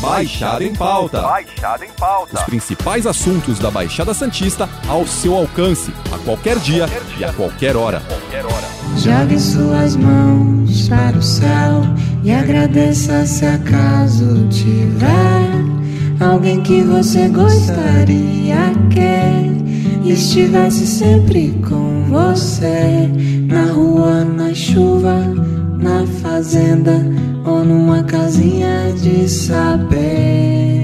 Baixada em Pauta. Baixada em Pauta. Os principais assuntos da Baixada Santista ao seu alcance, a qualquer dia, qualquer dia. e a qualquer hora. Qualquer hora. Jogue suas mãos para o céu e agradeça se acaso tiver alguém que você gostaria que estivesse sempre com você na rua, na chuva, na fazenda ou numa casinha de saber.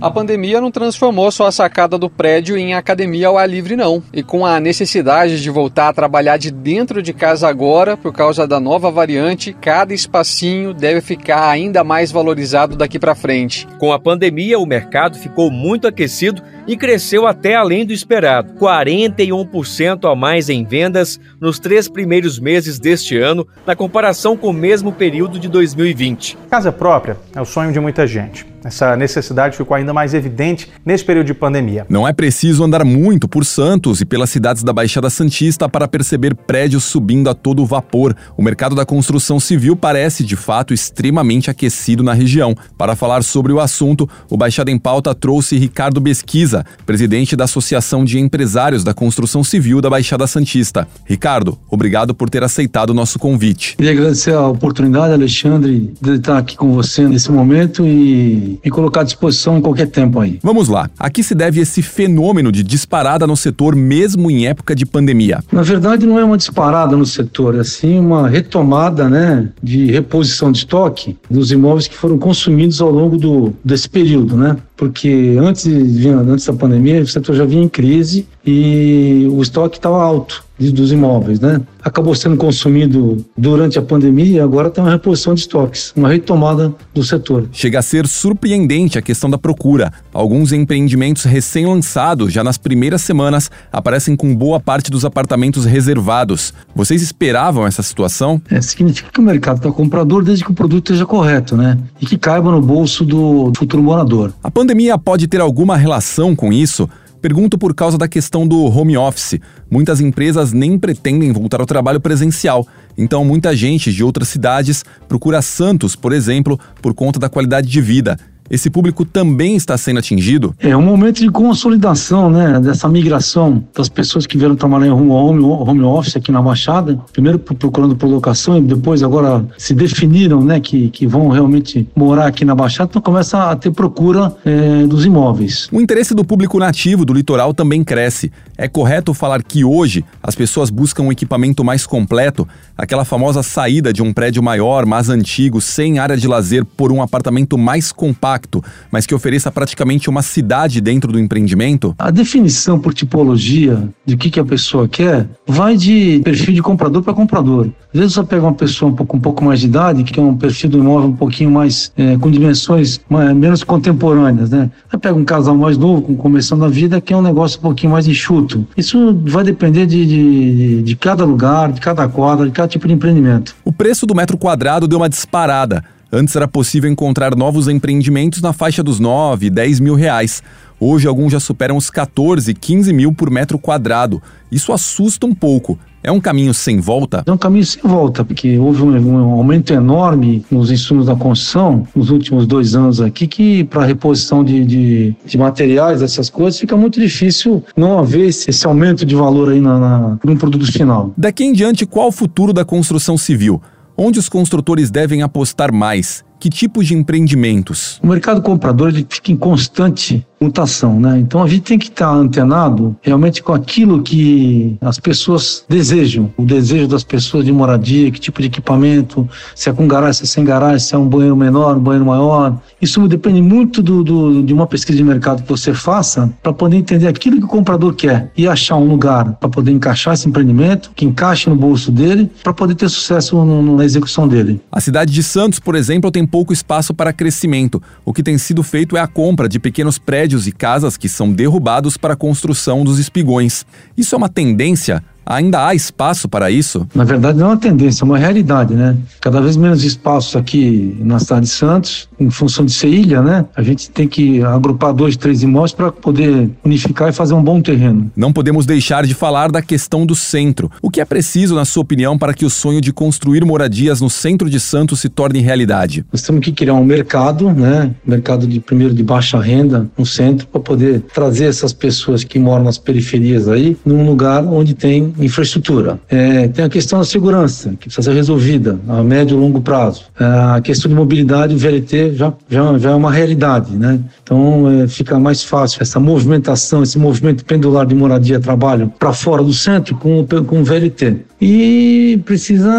A pandemia não transformou só a sacada do prédio em academia ao ar livre, não. E com a necessidade de voltar a trabalhar de dentro de casa agora, por causa da nova variante, cada espacinho deve ficar ainda mais valorizado daqui para frente. Com a pandemia, o mercado ficou muito aquecido e cresceu até além do esperado. 41% a mais em vendas nos três primeiros meses deste ano, na comparação com o mesmo período de 2020. Casa própria é o sonho de muita gente. Essa necessidade ficou ainda mais evidente nesse período de pandemia. Não é preciso andar muito por Santos e pelas cidades da Baixada Santista para perceber prédios subindo a todo vapor. O mercado da construção civil parece, de fato, extremamente aquecido na região. Para falar sobre o assunto, o Baixada em Pauta trouxe Ricardo Besquiza, presidente da Associação de Empresários da Construção Civil da Baixada Santista. Ricardo, obrigado por ter aceitado o nosso convite. Queria agradecer a oportunidade, Alexandre, de estar aqui com você nesse momento e me colocar à disposição em qualquer tempo aí. Vamos lá. A que se deve esse fenômeno de disparada no setor, mesmo em época de pandemia? Na verdade, não é uma disparada no setor, é sim uma retomada né, de reposição de estoque dos imóveis que foram consumidos ao longo do, desse período, né? Porque antes, antes da pandemia, o setor já vinha em crise e o estoque estava alto dos imóveis, né? Acabou sendo consumido durante a pandemia e agora tem uma reposição de estoques, uma retomada do setor. Chega a ser surpreendente a questão da procura. Alguns empreendimentos recém-lançados, já nas primeiras semanas, aparecem com boa parte dos apartamentos reservados. Vocês esperavam essa situação? É, significa que o mercado está comprador desde que o produto esteja correto, né? E que caiba no bolso do futuro morador. A pandemia pode ter alguma relação com isso? Pergunto por causa da questão do home office. Muitas empresas nem pretendem voltar ao trabalho presencial, então muita gente de outras cidades procura Santos, por exemplo, por conta da qualidade de vida. Esse público também está sendo atingido? É um momento de consolidação, né? Dessa migração das pessoas que vieram trabalhar em home, home office aqui na Baixada, primeiro procurando por locação e depois agora se definiram, né? Que, que vão realmente morar aqui na Baixada, então começa a ter procura é, dos imóveis. O interesse do público nativo do litoral também cresce. É correto falar que hoje as pessoas buscam um equipamento mais completo, aquela famosa saída de um prédio maior, mais antigo, sem área de lazer, por um apartamento mais compacto compacto, mas que ofereça praticamente uma cidade dentro do empreendimento? A definição por tipologia de que, que a pessoa quer vai de perfil de comprador para comprador. Às vezes você pega uma pessoa um pouco, um pouco mais de idade, que quer um perfil do imóvel um pouquinho mais, é, com dimensões mais, menos contemporâneas, né? Aí pega um casal mais novo, com começando a vida, que é um negócio um pouquinho mais enxuto. Isso vai depender de, de, de cada lugar, de cada quadra, de cada tipo de empreendimento. O preço do metro quadrado deu uma disparada. Antes era possível encontrar novos empreendimentos na faixa dos 9, 10 mil reais. Hoje alguns já superam os 14, 15 mil por metro quadrado. Isso assusta um pouco. É um caminho sem volta? É um caminho sem volta, porque houve um, um aumento enorme nos insumos da construção nos últimos dois anos aqui, que para reposição de, de, de, materiais, essas coisas, fica muito difícil não haver esse, esse aumento de valor aí na, na, no produto final. Daqui em diante, qual o futuro da construção civil? Onde os construtores devem apostar mais? Que tipos de empreendimentos? O mercado comprador ele fica em constante mutação, né? Então a gente tem que estar antenado realmente com aquilo que as pessoas desejam, o desejo das pessoas de moradia, que tipo de equipamento, se é com garagem, se é sem garagem, se é um banheiro menor, um banheiro maior. Isso depende muito do, do de uma pesquisa de mercado que você faça para poder entender aquilo que o comprador quer e achar um lugar para poder encaixar esse empreendimento, que encaixe no bolso dele, para poder ter sucesso no, na execução dele. A cidade de Santos, por exemplo, tem pouco espaço para crescimento. O que tem sido feito é a compra de pequenos prédios e casas que são derrubados para a construção dos espigões. Isso é uma tendência? Ainda há espaço para isso? Na verdade, não é uma tendência, é uma realidade, né? Cada vez menos espaços aqui na cidade de Santos, em função de ser ilha, né? A gente tem que agrupar dois, três imóveis para poder unificar e fazer um bom terreno. Não podemos deixar de falar da questão do centro. O que é preciso, na sua opinião, para que o sonho de construir moradias no centro de Santos se torne realidade? Nós temos que criar um mercado, né? Mercado de primeiro de baixa renda no centro para poder trazer essas pessoas que moram nas periferias aí num lugar onde tem infraestrutura. É, tem a questão da segurança que precisa ser resolvida a médio e longo prazo. É, a questão de mobilidade, o VLT já, já, já é uma realidade, né? Então é, fica mais fácil essa movimentação, esse movimento pendular de moradia-trabalho para fora do centro com, com o VLT. E precisa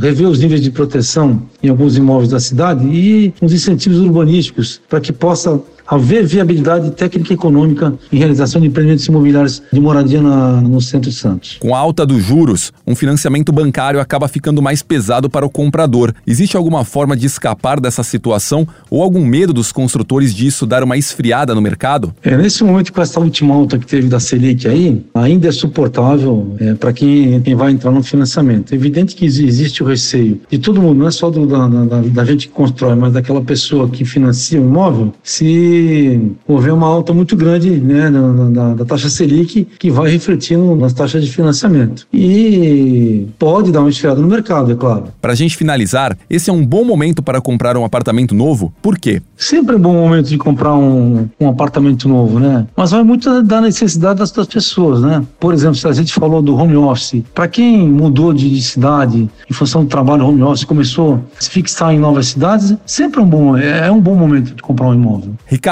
rever os níveis de proteção em alguns imóveis da cidade e os incentivos urbanísticos para que possa haver viabilidade técnica e econômica em realização de empreendimentos imobiliários de moradia na, no Centro de Santos. Com a alta dos juros, um financiamento bancário acaba ficando mais pesado para o comprador. Existe alguma forma de escapar dessa situação ou algum medo dos construtores disso dar uma esfriada no mercado? É, nesse momento, com essa última alta que teve da Selic aí, ainda é suportável é, para quem, quem vai entrar no financiamento. É evidente que existe o receio de todo mundo, não é só do, da, da, da gente que constrói, mas daquela pessoa que financia o imóvel, se houver uma alta muito grande né, na, na, da taxa Selic, que vai refletindo nas taxas de financiamento. E pode dar uma esfriada no mercado, é claro. Para a gente finalizar, esse é um bom momento para comprar um apartamento novo? Por quê? Sempre é um bom momento de comprar um, um apartamento novo, né? Mas vai muito da necessidade das, das pessoas, né? Por exemplo, se a gente falou do home office, para quem mudou de, de cidade em função do trabalho home office, começou a se fixar em novas cidades, sempre é um bom, é, é um bom momento de comprar um imóvel. Ricardo,